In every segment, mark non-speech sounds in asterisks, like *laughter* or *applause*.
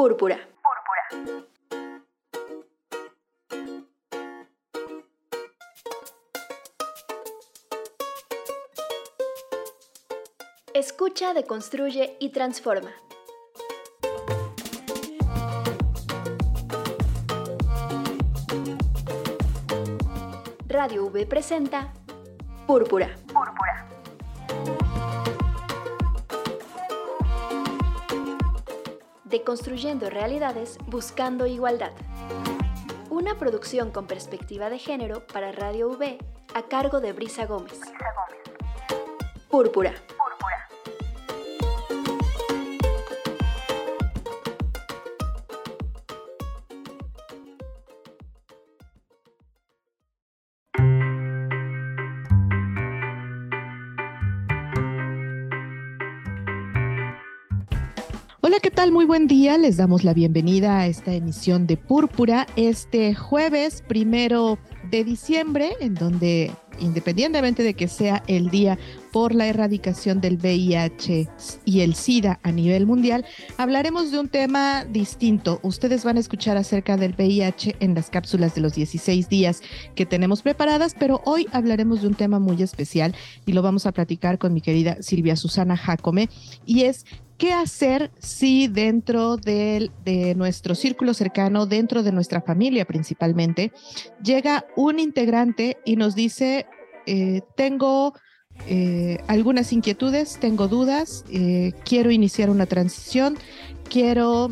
Púrpura. Escucha, deconstruye y transforma. Radio V presenta Púrpura. Púrpura. Deconstruyendo realidades buscando igualdad. Una producción con perspectiva de género para Radio V a cargo de Brisa Gómez. Púrpura. Hola, ¿qué tal? Muy buen día. Les damos la bienvenida a esta emisión de Púrpura este jueves primero de diciembre, en donde independientemente de que sea el día por la erradicación del VIH y el SIDA a nivel mundial, hablaremos de un tema distinto. Ustedes van a escuchar acerca del VIH en las cápsulas de los 16 días que tenemos preparadas, pero hoy hablaremos de un tema muy especial y lo vamos a platicar con mi querida Silvia Susana Jacome y es ¿Qué hacer si dentro de, nuestro círculo cercano, dentro de nuestra familia principalmente, llega un integrante y nos dice, eh, tengo eh, algunas inquietudes, tengo dudas, eh, quiero iniciar una transición, quiero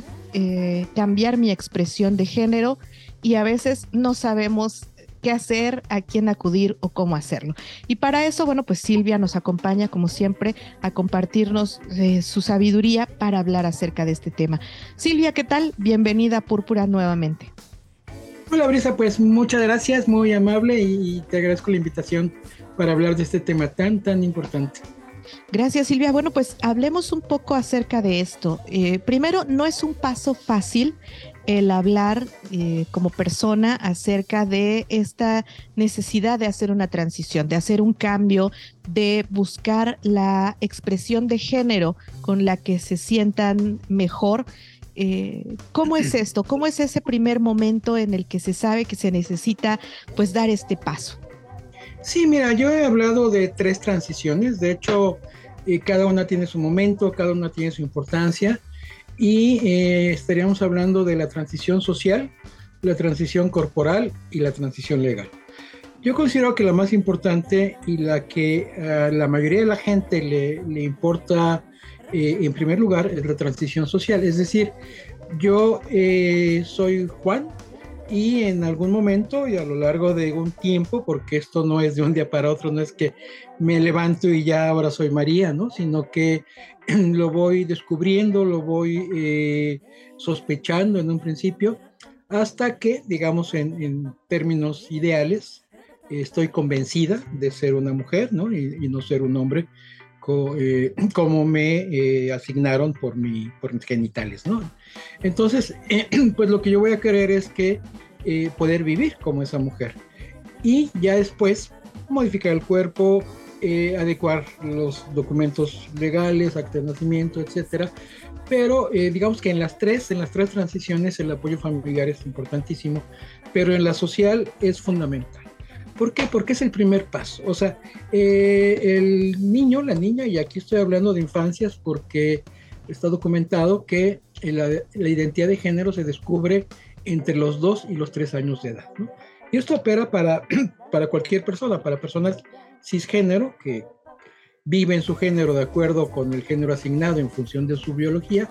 cambiar mi expresión de género y a veces no sabemos qué hacer, a quién acudir o cómo hacerlo. Y para eso, bueno, pues Silvia nos acompaña, como siempre, a compartirnos eh, su sabiduría para hablar acerca de este tema. Silvia, ¿qué tal? Bienvenida a Púrpura nuevamente. Hola Brisa, pues muchas gracias, muy amable y te agradezco la invitación para hablar de este tema tan, tan importante. Gracias Silvia. Bueno, pues hablemos un poco acerca de esto. Eh, primero, no es un paso fácil el hablar eh, como persona acerca de esta necesidad de hacer una transición, de hacer un cambio, de buscar la expresión de género con la que se sientan mejor. Eh, ¿Cómo es esto? ¿Cómo es ese primer momento en el que se sabe que se necesita pues dar este paso? Sí, mira, yo he hablado de tres transiciones, de hecho, eh, cada una tiene su momento, cada una tiene su importancia y eh, estaríamos hablando de la transición social, la transición corporal y la transición legal. Yo considero que la más importante y la que a la mayoría de la gente le, importa eh, en primer lugar es la transición social. Es decir, yo eh, soy Juan y en algún momento y a lo largo de un tiempo, porque esto no es de un día para otro, no es que me levanto y ya ahora soy María, ¿no? Sino que *clears throat* lo voy descubriendo, lo voy eh, sospechando en un principio, hasta que, digamos, en, términos ideales, estoy convencida de ser una mujer, ¿no? Y, no ser un hombre, eh, *clears throat* como me eh, asignaron por, por mis genitales, ¿no? Entonces, *clears throat* pues lo que yo voy a querer es que poder vivir como esa mujer. Y ya después modificar el cuerpo, eh, adecuar los documentos legales, acta de nacimiento, etcétera. Pero eh, digamos que en las tres, en las tres transiciones, el apoyo familiar es importantísimo, pero en la social es fundamental. ¿Por qué? Porque es el primer paso. O sea, eh, el niño, la niña, y aquí estoy hablando de infancias porque está documentado que la, identidad de género se descubre entre los dos y los tres años de edad. Y esto opera para, *clears throat* para cualquier persona, para personas cisgénero que viven su género de acuerdo con el género asignado en función de su biología,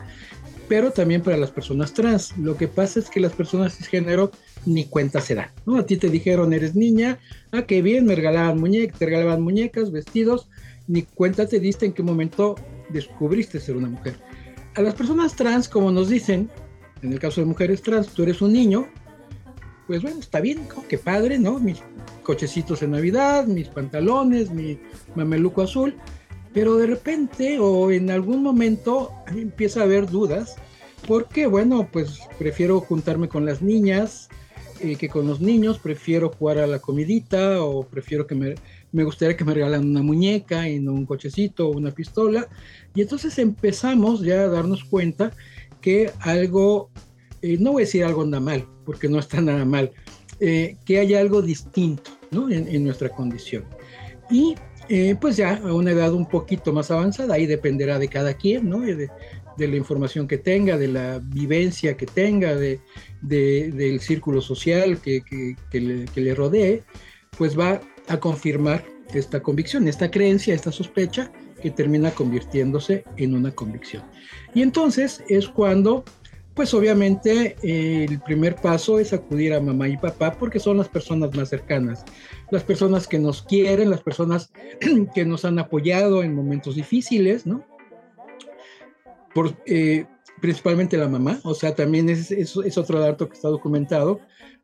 pero también para las personas trans. Lo que pasa es que las personas cisgénero ni cuenta se dan. ¿no? A ti te dijeron eres niña, ah, qué bien, me regalaban muñecas, te regalaban muñecas, vestidos, ni cuenta te diste en qué momento descubriste ser una mujer. A las personas trans, como nos dicen, en el caso de mujeres trans, tú eres un niño, pues bueno, está bien, qué padre, ¿no? Mis cochecitos en Navidad, mis pantalones, mi mameluco azul, pero de repente o en algún momento empieza a haber dudas, porque bueno, pues prefiero juntarme con las niñas eh, que con los niños, prefiero jugar a la comidita o prefiero que me, me gustaría que me regalaran una muñeca y no un cochecito o una pistola. Y entonces empezamos ya a darnos cuenta que algo, eh, no voy a decir algo anda mal, porque no está nada mal, eh, que haya algo distinto ¿no? en, nuestra condición. Y eh, pues ya a una edad un poquito más avanzada, ahí dependerá de cada quien, ¿no? De, de la información que tenga, de la vivencia que tenga, de, del círculo social que, que, le, que, le, rodee, pues va a confirmar esta convicción, esta creencia, esta sospecha que termina convirtiéndose en una convicción. Y entonces es cuando, pues obviamente el primer paso es acudir a mamá y papá porque son las personas más cercanas, las personas que nos quieren, las personas *clears throat* que nos han apoyado en momentos difíciles, ¿no? Por, eh, principalmente la mamá, o sea, también es, es, es, otro dato que está documentado,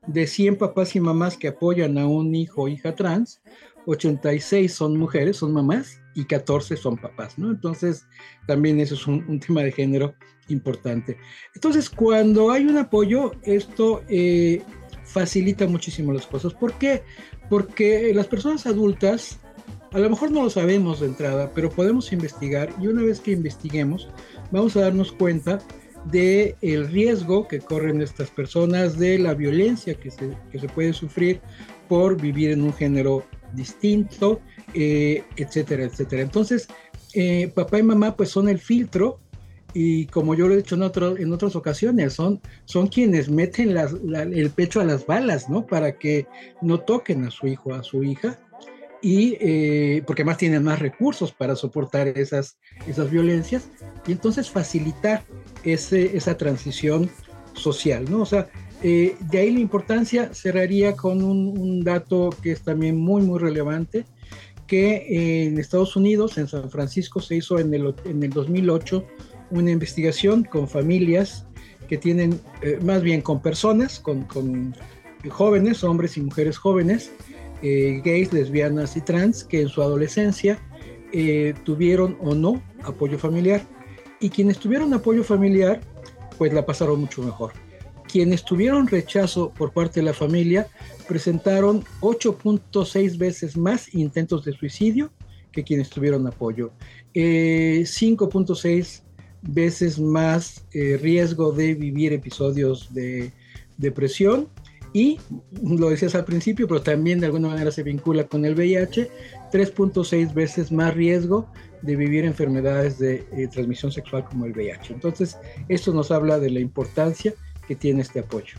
de 100 papás y mamás que apoyan a un hijo o hija trans, 86 son mujeres, son mamás, y 14 son papás, ¿no? Entonces, también eso es un, tema de género importante. Entonces, cuando hay un apoyo, esto eh, facilita muchísimo las cosas. ¿Por qué? Porque las personas adultas, a lo mejor no lo sabemos de entrada, pero podemos investigar y una vez que investiguemos, vamos a darnos cuenta de el riesgo que corren estas personas, de la violencia que se, que se puede sufrir por vivir en un género distinto, eh, etcétera, etcétera. Entonces, eh, papá y mamá pues son el filtro y como yo lo he dicho en, en otras ocasiones, son, son quienes meten el pecho a las balas, ¿no? Para que no toquen a su hijo, a su hija, y eh, porque más tienen más recursos para soportar esas, esas violencias, y entonces facilitar ese, esa transición social, ¿no? O sea, de ahí la importancia cerraría con un, dato que es también muy, muy relevante, que en Estados Unidos, en San Francisco, se hizo en el, en el 2008 una investigación con familias que tienen, eh, más bien con personas, con, con, jóvenes, hombres y mujeres jóvenes, eh, gays, lesbianas y trans, que en su adolescencia eh, tuvieron o no apoyo familiar. Y quienes tuvieron apoyo familiar, pues la pasaron mucho mejor. Quienes tuvieron rechazo por parte de la familia, presentaron 8.6 veces más intentos de suicidio que quienes tuvieron apoyo, 5.6 eh, veces más eh, riesgo de vivir episodios de depresión y, lo decías al principio, pero también de alguna manera se vincula con el VIH, 3.6 veces más riesgo de vivir enfermedades de eh, transmisión sexual como el VIH. Entonces, esto nos habla de la importancia que tiene este apoyo.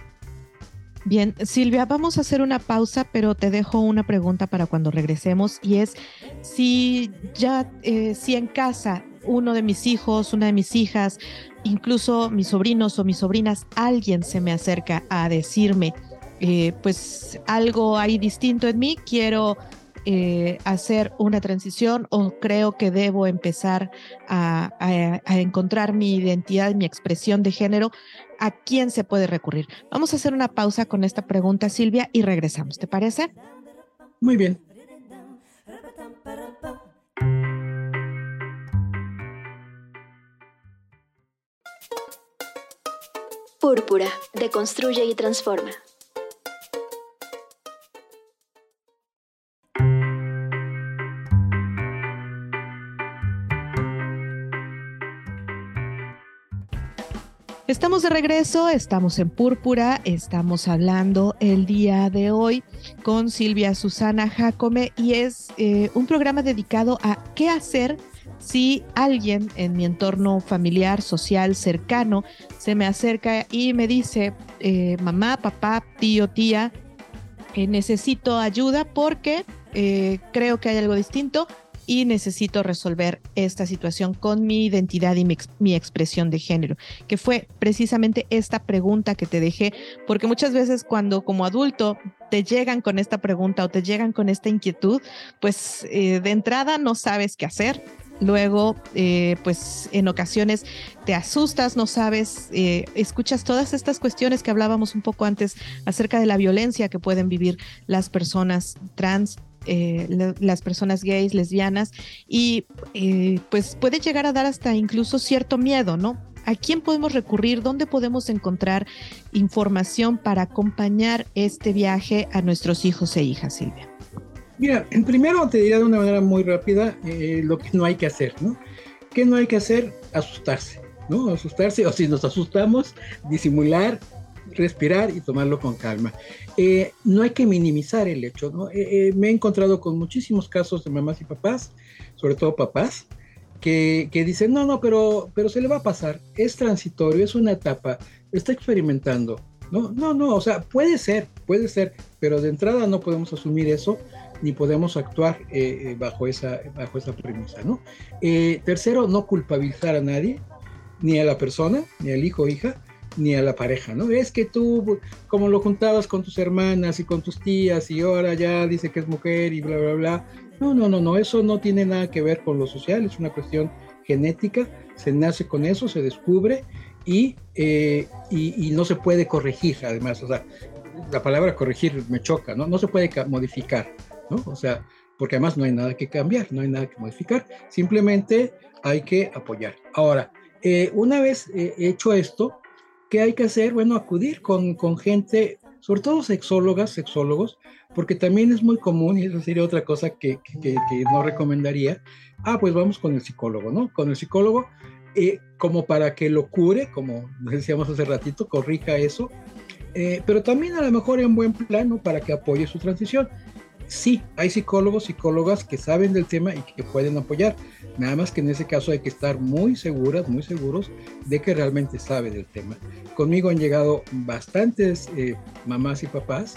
Bien, Silvia, vamos a hacer una pausa, pero te dejo una pregunta para cuando regresemos y es si ya, eh, si en casa uno de mis hijos, una de mis hijas, incluso mis sobrinos o mis sobrinas, alguien se me acerca a decirme, eh, pues algo hay distinto en mí, quiero eh, hacer una transición o creo que debo empezar a, a, encontrar mi identidad, mi expresión de género, ¿a quién se puede recurrir? Vamos a hacer una pausa con esta pregunta, Silvia, y regresamos. ¿Te parece? Muy bien. Púrpura, deconstruye y transforma. Estamos de regreso, estamos en Púrpura, estamos hablando el día de hoy con Silvia Susana Jacome y es eh, un programa dedicado a qué hacer si alguien en mi entorno familiar, social, cercano, se me acerca y me dice, eh, mamá, papá, tío, tía, eh, necesito ayuda porque creo que hay algo distinto, y necesito resolver esta situación con mi identidad y mi, expresión de género, que fue precisamente esta pregunta que te dejé, porque muchas veces cuando como adulto te llegan con esta pregunta o te llegan con esta inquietud, pues eh, de entrada no sabes qué hacer, Luego, eh, pues en ocasiones te asustas, no sabes, eh, escuchas todas estas cuestiones que hablábamos un poco antes acerca de la violencia que pueden vivir las personas trans eh, las personas gays, lesbianas, y eh, pues puede llegar a dar hasta incluso cierto miedo, ¿no? ¿A quién podemos recurrir? ¿Dónde podemos encontrar información para acompañar este viaje a nuestros hijos e hijas, Silvia? Mira, primero te diría de una manera muy rápida eh, lo que no hay que hacer, ¿no? ¿Qué no hay que hacer? Asustarse. ¿no? Asustarse, o si nos asustamos, disimular, respirar y tomarlo con calma. Eh, no hay que minimizar el hecho, ¿no? Eh, eh, me he encontrado con muchísimos casos de mamás y papás, sobre todo papás, que, que, dicen, no, no, pero, pero se le va a pasar, es transitorio, es una etapa, está experimentando. No, no, no, o sea, puede ser, puede ser, pero de entrada no podemos asumir eso ni podemos actuar bajo, esa, bajo esa premisa, ¿no? tercero, no culpabilizar a nadie, ni a la persona, ni al hijo o hija, ni a la pareja, ¿no? Es que tú, como lo juntabas con tus hermanas y con tus tías y ahora ya dice que es mujer y bla, bla, bla. No, no, no, no, eso no tiene nada que ver con lo social, es una cuestión genética, se nace con eso, se descubre y, eh, y, no se puede corregir, además, o sea, la palabra corregir me choca, ¿no? No se puede modificar, ¿no? O sea, porque además no hay nada que cambiar, no hay nada que modificar, simplemente hay que apoyar. Ahora, eh, una vez eh, hecho esto, ¿Qué hay que hacer? Bueno, acudir con, con gente, sobre todo sexólogas, sexólogos, porque también es muy común, y eso sería otra cosa que, que, no recomendaría. Ah, pues vamos con el psicólogo, ¿no? Con el psicólogo, eh, como para que lo cure, como decíamos hace ratito, corrija eso, eh, pero también a lo mejor en buen plano para que apoye su transición. Sí, hay psicólogos, psicólogas que saben del tema y que pueden apoyar. Nada más que en ese caso hay que estar muy seguras, muy seguros de que realmente sabe del tema. Conmigo han llegado bastantes eh, mamás y papás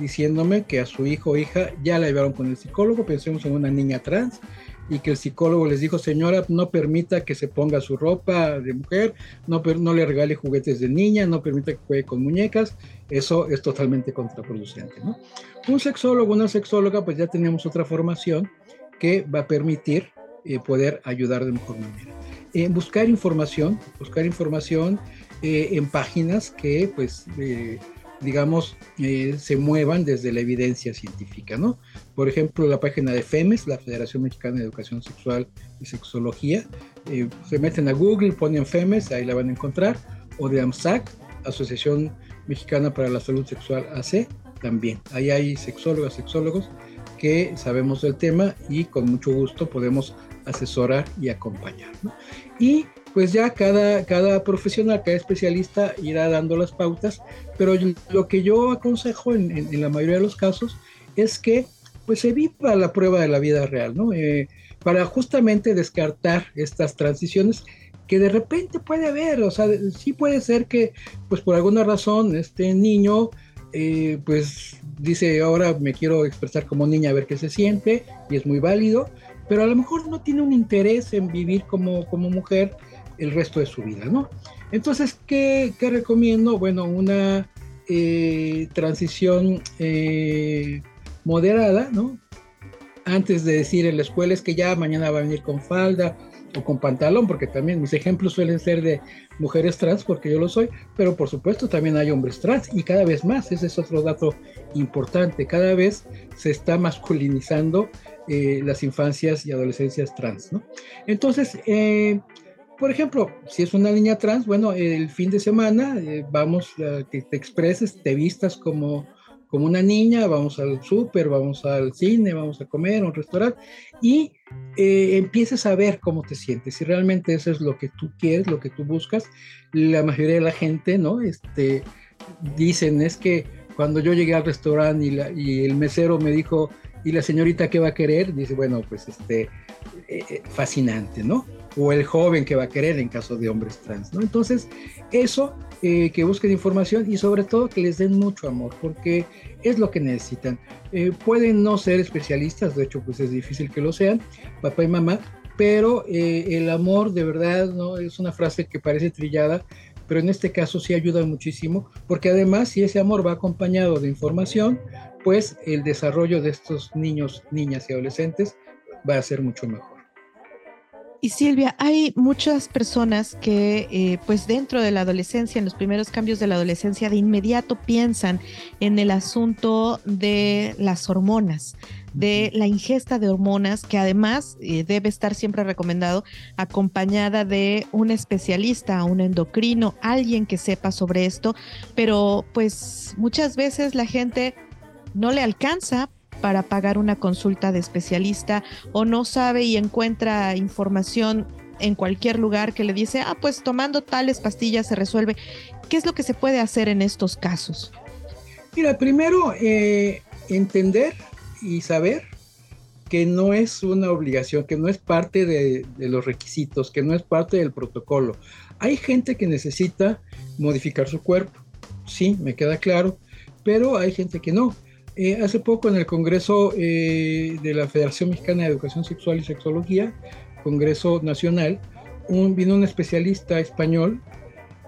diciéndome que a su hijo o hija ya la llevaron con el psicólogo, pensemos en una niña trans, y que el psicólogo les dijo, señora, no permita que se ponga su ropa de mujer, no, no le regale juguetes de niña, no permita que juegue con muñecas, eso es totalmente contraproducente. ¿no? Un sexólogo, una sexóloga, pues ya tenemos otra formación que va a permitir eh, poder ayudar de mejor manera. Eh, buscar información, buscar información eh, en páginas que, pues, digamos, se muevan desde la evidencia científica, ¿no? Por ejemplo, la página de FEMES, la Federación Mexicana de Educación Sexual y Sexología, se meten a Google, ponen FEMES, ahí la van a encontrar, o de AMSAC, Asociación Mexicana para la Salud Sexual AC, también. Ahí hay sexólogas, sexólogos que sabemos del tema y con mucho gusto podemos asesorar y acompañar. Y pues ya cada, cada profesional, cada especialista irá dando las pautas, pero lo que yo aconsejo en, la mayoría de los casos es que pues se viva la prueba de la vida real, ¿no? Eh, para justamente descartar estas transiciones que de repente puede haber, o sea, sí puede ser que pues por alguna razón este niño eh, pues dice ahora me quiero expresar como niña a ver qué se siente y es muy válido, pero a lo mejor no tiene un interés en vivir como, como mujer el resto de su vida, ¿no? Entonces, ¿qué, recomiendo? Bueno, una eh, transición eh, moderada, ¿no? Antes de decir en la escuela es que ya mañana va a venir con falda o con pantalón, porque también mis ejemplos suelen ser de mujeres trans, porque yo lo soy, pero por supuesto también hay hombres trans y cada vez más, ese es otro dato importante, cada vez se está masculinizando eh, las infancias y adolescencias trans, ¿no? Entonces, eh, por ejemplo, si es una niña trans, bueno, el fin de semana eh, vamos, a que te expreses, te vistas como, como una niña, vamos al súper, vamos al cine, vamos a comer, a un restaurante, y empieces a ver cómo te sientes, si realmente eso es lo que tú quieres, lo que tú buscas. La mayoría de la gente, ¿no? Este, dicen, es que cuando yo llegué al restaurante y, el mesero me dijo, y la señorita que va a querer dice, bueno, pues este, eh, eh, fascinante, ¿no? O el joven que va a querer en caso de hombres trans, ¿no? Entonces, eso, eh, que busquen información y sobre todo que les den mucho amor, porque es lo que necesitan. pueden no ser especialistas, de hecho, pues es difícil que lo sean, papá y mamá, pero el amor de verdad, ¿no? Es una frase que parece trillada, pero en este caso sí ayuda muchísimo, porque además si ese amor va acompañado de información, pues el desarrollo de estos niños, niñas y adolescentes va a ser mucho mejor. Y Silvia, hay muchas personas que eh, pues dentro de la adolescencia, en los primeros cambios de la adolescencia, de inmediato piensan en el asunto de las hormonas, de la ingesta de hormonas, que además eh, debe estar siempre recomendado acompañada de un especialista, un endocrino, alguien que sepa sobre esto, pero pues muchas veces la gente no le alcanza para pagar una consulta de especialista o no sabe y encuentra información en cualquier lugar que le dice, ah, pues tomando tales pastillas se resuelve. ¿Qué es lo que se puede hacer en estos casos? Mira, primero, eh, entender y saber que no es una obligación, que no es parte de, los requisitos, que no es parte del protocolo. Hay gente que necesita modificar su cuerpo, sí, me queda claro, pero hay gente que no. Eh, hace poco en el Congreso eh, de la Federación Mexicana de Educación Sexual y Sexología, Congreso Nacional, vino un especialista español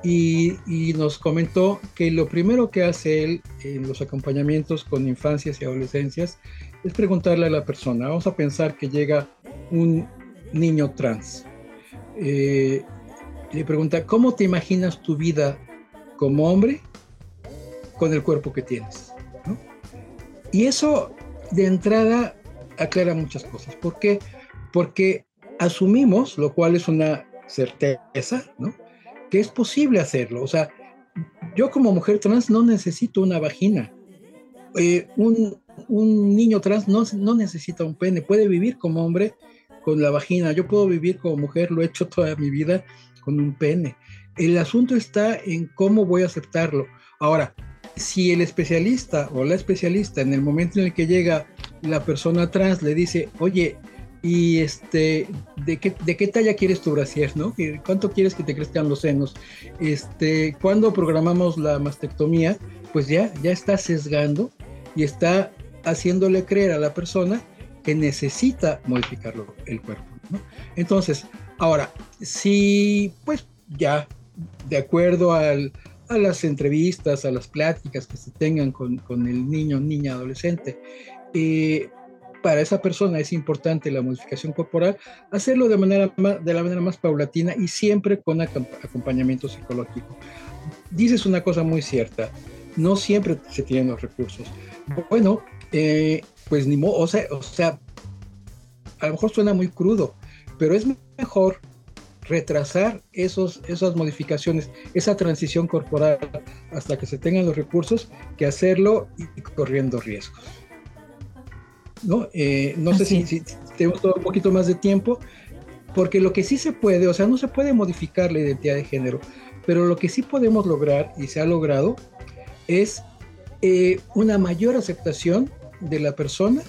y, nos comentó que lo primero que hace él en los acompañamientos con infancias y adolescencias es preguntarle a la persona, vamos a pensar que llega un niño trans, eh, le pregunta, ¿cómo te imaginas tu vida como hombre con el cuerpo que tienes? Y eso de entrada aclara muchas cosas. ¿Por qué? Porque asumimos, lo cual es una certeza, ¿no? que es posible hacerlo. O sea, yo como mujer trans no necesito una vagina. Eh, un, niño trans no, no necesita un pene, puede vivir como hombre con la vagina. Yo puedo vivir como mujer, lo he hecho toda mi vida con un pene. El asunto está en cómo voy a aceptarlo. Ahora, si el especialista o la especialista en el momento en el que llega la persona trans le dice, oye, y este, ¿de qué, de qué talla quieres tu brasier? ¿Cuánto quieres que te crezcan los senos? Este, cuando programamos la mastectomía, pues ya, ya está sesgando y está haciéndole creer a la persona que necesita modificarlo el cuerpo. Entonces, ahora, si pues ya de acuerdo al, a las entrevistas, a las pláticas que se tengan con, con el niño, niña, adolescente, eh, para esa persona es importante la modificación corporal, hacerlo de, manera de la manera más paulatina y siempre con acompañamiento psicológico. Dices una cosa muy cierta, no siempre se tienen los recursos. Bueno, eh, pues ni modo, o sea, o sea, a lo mejor suena muy crudo, pero es mejor retrasar esos, esas modificaciones, esa transición corporal hasta que se tengan los recursos que hacerlo y corriendo riesgos. ¿no? Eh, no sé si, tenemos todo un poquito más de tiempo, porque lo que sí se puede, o sea, no se puede modificar la identidad de género, pero lo que sí podemos lograr y se ha logrado es eh, una mayor aceptación de la persona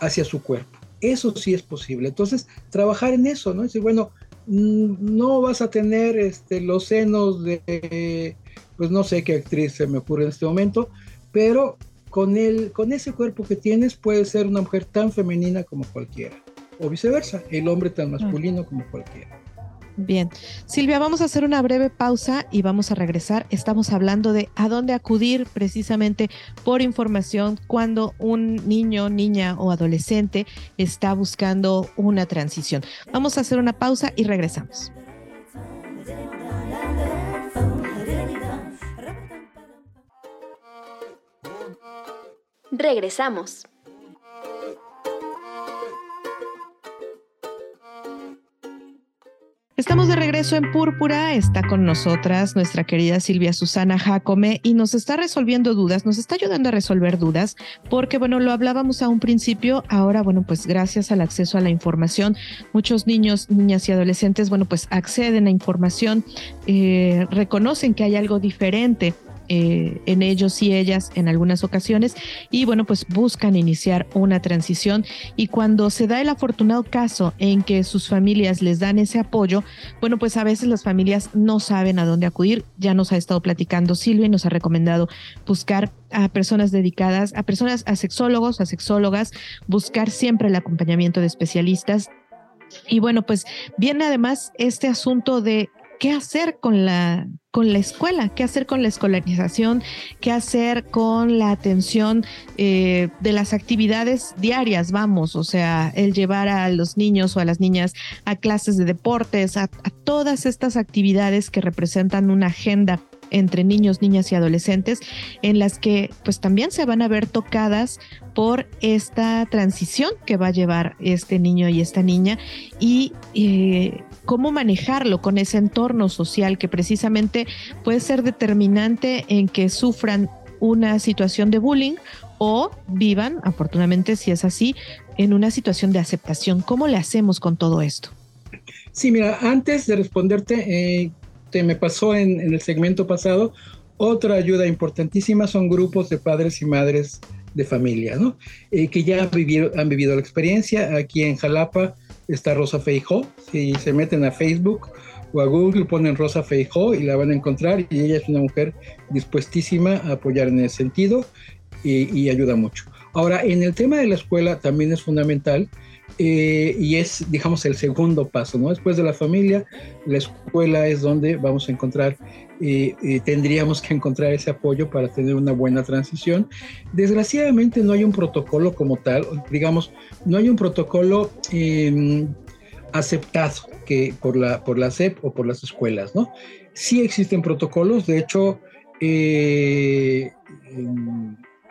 hacia su cuerpo. Eso sí es posible. Entonces, trabajar en eso, ¿no? Decir, bueno, no vas a tener este, los senos de, pues no sé qué actriz se me ocurre en este momento, pero con, el, con ese cuerpo que tienes puedes ser una mujer tan femenina como cualquiera, o viceversa, el hombre tan masculino como cualquiera. Bien, Silvia, vamos a hacer una breve pausa y vamos a regresar. Estamos hablando de a dónde acudir precisamente por información cuando un niño, niña o adolescente está buscando una transición. Vamos a hacer una pausa y regresamos. Regresamos. Estamos de regreso en Púrpura, está con nosotras nuestra querida Silvia Susana Jacome y nos está resolviendo dudas, nos está ayudando a resolver dudas, porque bueno, lo hablábamos a un principio, ahora bueno, pues gracias al acceso a la información, muchos niños, niñas y adolescentes, bueno, pues acceden a información, eh, reconocen que hay algo diferente eh, en ellos y ellas en algunas ocasiones y bueno, pues buscan iniciar una transición y cuando se da el afortunado caso en que sus familias les dan ese apoyo, bueno, pues a veces las familias no saben a dónde acudir. Ya nos ha estado platicando Silvia y nos ha recomendado buscar a personas dedicadas, a personas, a sexólogos, a sexólogas, buscar siempre el acompañamiento de especialistas. Y bueno, pues viene además este asunto de qué hacer con la, con la escuela, qué hacer con la escolarización, qué hacer con la atención eh, de las actividades diarias, vamos, o sea, el llevar a los niños o a las niñas a clases de deportes, a, a todas estas actividades que representan una agenda entre niños, niñas y adolescentes, en las que pues también se van a ver tocadas por esta transición que va a llevar este niño y esta niña y eh, cómo manejarlo con ese entorno social que precisamente puede ser determinante en que sufran una situación de bullying o vivan, afortunadamente si es así, en una situación de aceptación. ¿Cómo le hacemos con todo esto? Sí, mira, antes de responderte, eh, te me pasó en, el segmento pasado, otra ayuda importantísima son grupos de padres y madres de familia, ¿no? Eh, que ya han vivido, han vivido la experiencia. Aquí en Jalapa está Rosa Feijó. Si se meten a Facebook o a Google, ponen Rosa Feijó y la van a encontrar. Y ella es una mujer dispuestísima a apoyar en ese sentido y, ayuda mucho. Ahora, en el tema de la escuela también es fundamental eh, y es, digamos, el segundo paso, ¿no? Después de la familia, la escuela es donde vamos a encontrar, eh, eh, tendríamos que encontrar ese apoyo para tener una buena transición. Desgraciadamente no hay un protocolo como tal, digamos, no hay un protocolo em, aceptado que por la, por la SEP o por las escuelas, ¿no? Sí existen protocolos, de hecho,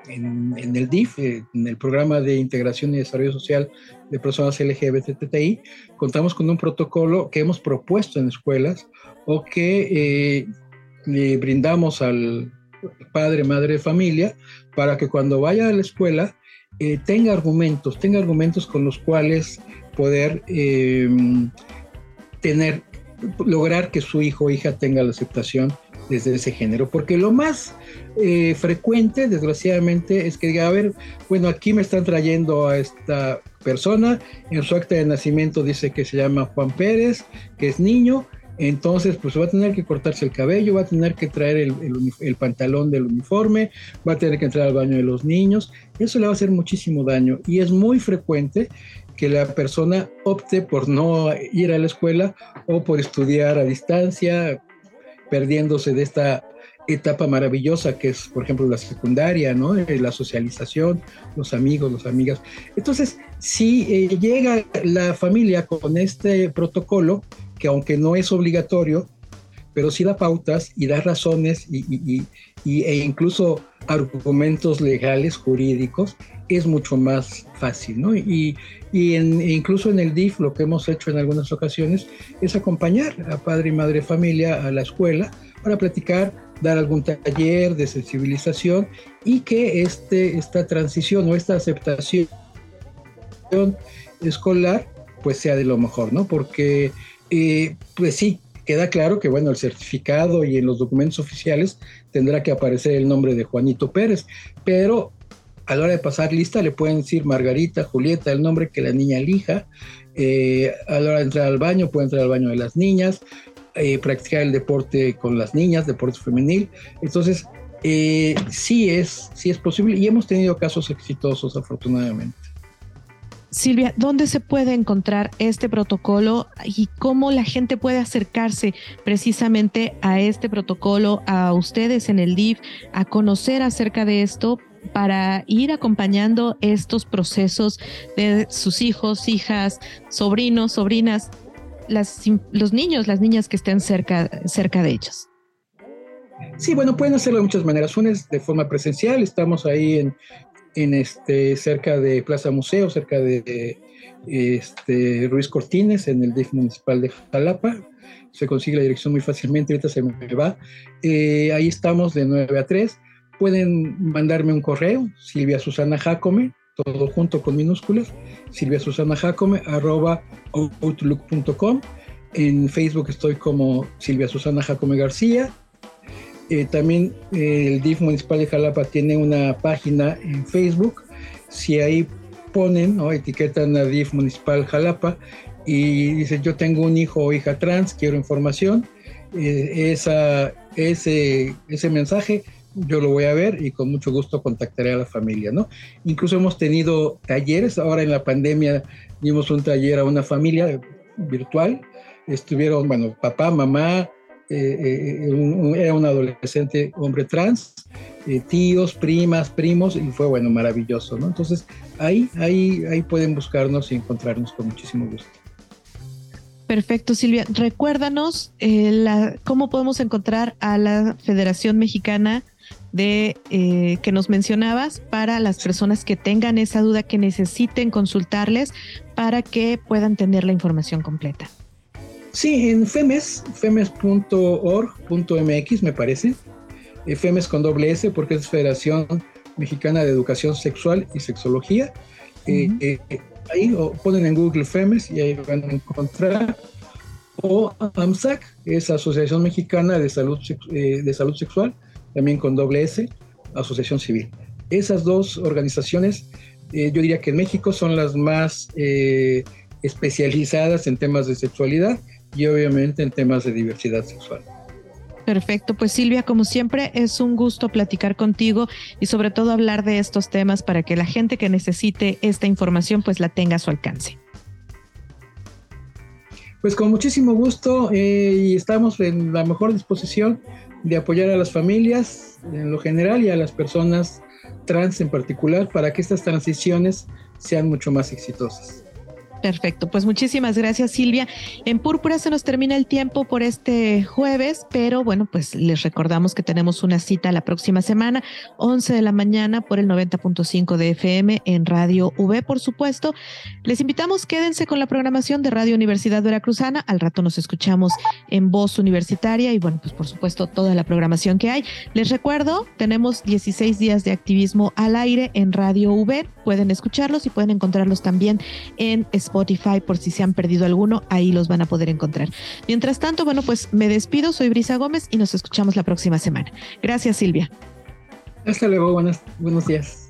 en, el DIF, eh, en el Programa de Integración y Desarrollo Social de Personas LGBTI, contamos con un protocolo que hemos propuesto en escuelas o que eh, brindamos al padre, madre familia, para que cuando vaya a la escuela eh, tenga argumentos, tenga argumentos con los cuales poder tener, lograr que su hijo o hija tenga la aceptación desde ese género, porque lo más eh, frecuente, desgraciadamente, es que diga, a ver, bueno, aquí me están trayendo a esta persona, en su acta de nacimiento dice que se llama Juan Pérez, que es niño, entonces pues va a tener que cortarse el cabello, va a tener que traer el, el, pantalón del uniforme, va a tener que entrar al baño de los niños, eso le va a hacer muchísimo daño y es muy frecuente que la persona opte por no ir a la escuela o por estudiar a distancia, perdiéndose de esta etapa maravillosa que es, por ejemplo, la secundaria, ¿no? Eh, la socialización, los amigos, las amigas. Entonces, si eh, llega la familia con este protocolo, que aunque no es obligatorio, pero sí da pautas y da razones y, e incluso argumentos legales, jurídicos, es mucho más fácil, ¿no? Y, en, e incluso en el DIF lo que hemos hecho en algunas ocasiones es acompañar a padre y madre familia a la escuela para platicar, dar algún taller de sensibilización y que este, esta transición o esta aceptación escolar pues sea de lo mejor, ¿no? Porque eh, pues sí, queda claro que, bueno, el certificado y en los documentos oficiales tendrá que aparecer el nombre de Juanito Pérez, pero a la hora de pasar lista le pueden decir Margarita, Julieta, el nombre que la niña elija. Eh, a la hora de entrar al baño, puede entrar al baño de las niñas, eh, practicar el deporte con las niñas, deporte femenil. Entonces, eh, sí, es, sí es posible y hemos tenido casos exitosos afortunadamente. Silvia, ¿dónde se puede encontrar este protocolo y cómo la gente puede acercarse precisamente a este protocolo, a ustedes en el DIF, a conocer acerca de esto para ir acompañando estos procesos de sus hijos, hijas, sobrinos, sobrinas, los niños, las niñas que estén cerca, cerca de ellos? Sí, bueno, pueden hacerlo de muchas maneras. Una es de forma presencial, estamos ahí en en este, cerca de Plaza Museo, cerca de este, Ruiz Cortines, en el DIF municipal de Jalapa. Se consigue la dirección muy fácilmente, ahorita se me va. Eh, ahí estamos de 9 a 3. Pueden mandarme un correo, Silvia Susana Jacome, todo junto con minúsculas, Silvia Susana Jacome, arroba outlook.com. En Facebook estoy como Silvia Susana Jacome García eh, también eh, el DIF municipal de Jalapa tiene una página en Facebook. Si ahí ponen, ¿no? etiquetan a DIF municipal Jalapa y dicen yo tengo un hijo o hija trans, quiero información, eh, ese, ese mensaje yo lo voy a ver y con mucho gusto contactaré a la familia. Incluso hemos tenido talleres, ahora en la pandemia dimos un taller a una familia virtual, estuvieron, bueno, papá, mamá, eh, eh, era un adolescente hombre trans, eh, tíos, primas, primos, y fue bueno, maravilloso, ¿no? Entonces ahí, ahí, ahí pueden buscarnos y encontrarnos con muchísimo gusto. Perfecto, Silvia. Recuérdanos cómo podemos encontrar a la Federación Mexicana de que nos mencionabas para las personas que tengan esa duda, que necesiten consultarles para que puedan tener la información completa. Sí, en FEMES, femes.org.mx me parece. Eh, FEMES con doble S porque es Federación Mexicana de Educación Sexual y Sexología. Eh, eh, ahí ponen en Google FEMES y ahí van a encontrar. o AMSAC, es Asociación Mexicana de Salud, eh, de Salud Sexual, también con doble S, Asociación Civil. Esas dos organizaciones, eh, yo diría que en México son las más especializadas en temas de sexualidad y obviamente en temas de diversidad sexual. Perfecto, pues Silvia, como siempre, es un gusto platicar contigo y sobre todo hablar de estos temas para que la gente que necesite esta información pues la tenga a su alcance. Pues con muchísimo gusto eh, y estamos en la mejor disposición de apoyar a las familias en lo general y a las personas trans en particular para que estas transiciones sean mucho más exitosas. Perfecto, pues muchísimas gracias Silvia. En Púrpura se nos termina el tiempo por este jueves, pero bueno, pues les recordamos que tenemos una cita la próxima semana, 11 de la mañana por el 90.5 de FM en Radio V, por supuesto. Les invitamos, quédense con la programación de Radio Universidad Veracruzana. Al rato nos escuchamos en Voz Universitaria y bueno, pues por supuesto toda la programación que hay. Les recuerdo, tenemos 16 días de activismo al aire en Radio V. Pueden escucharlos y pueden encontrarlos también en Spotify Spotify por si se han perdido alguno, ahí los van a poder encontrar. Mientras tanto, bueno, pues me despido, soy Brisa Gómez y nos escuchamos la próxima semana. Gracias, Silvia. Hasta luego, buenos, días.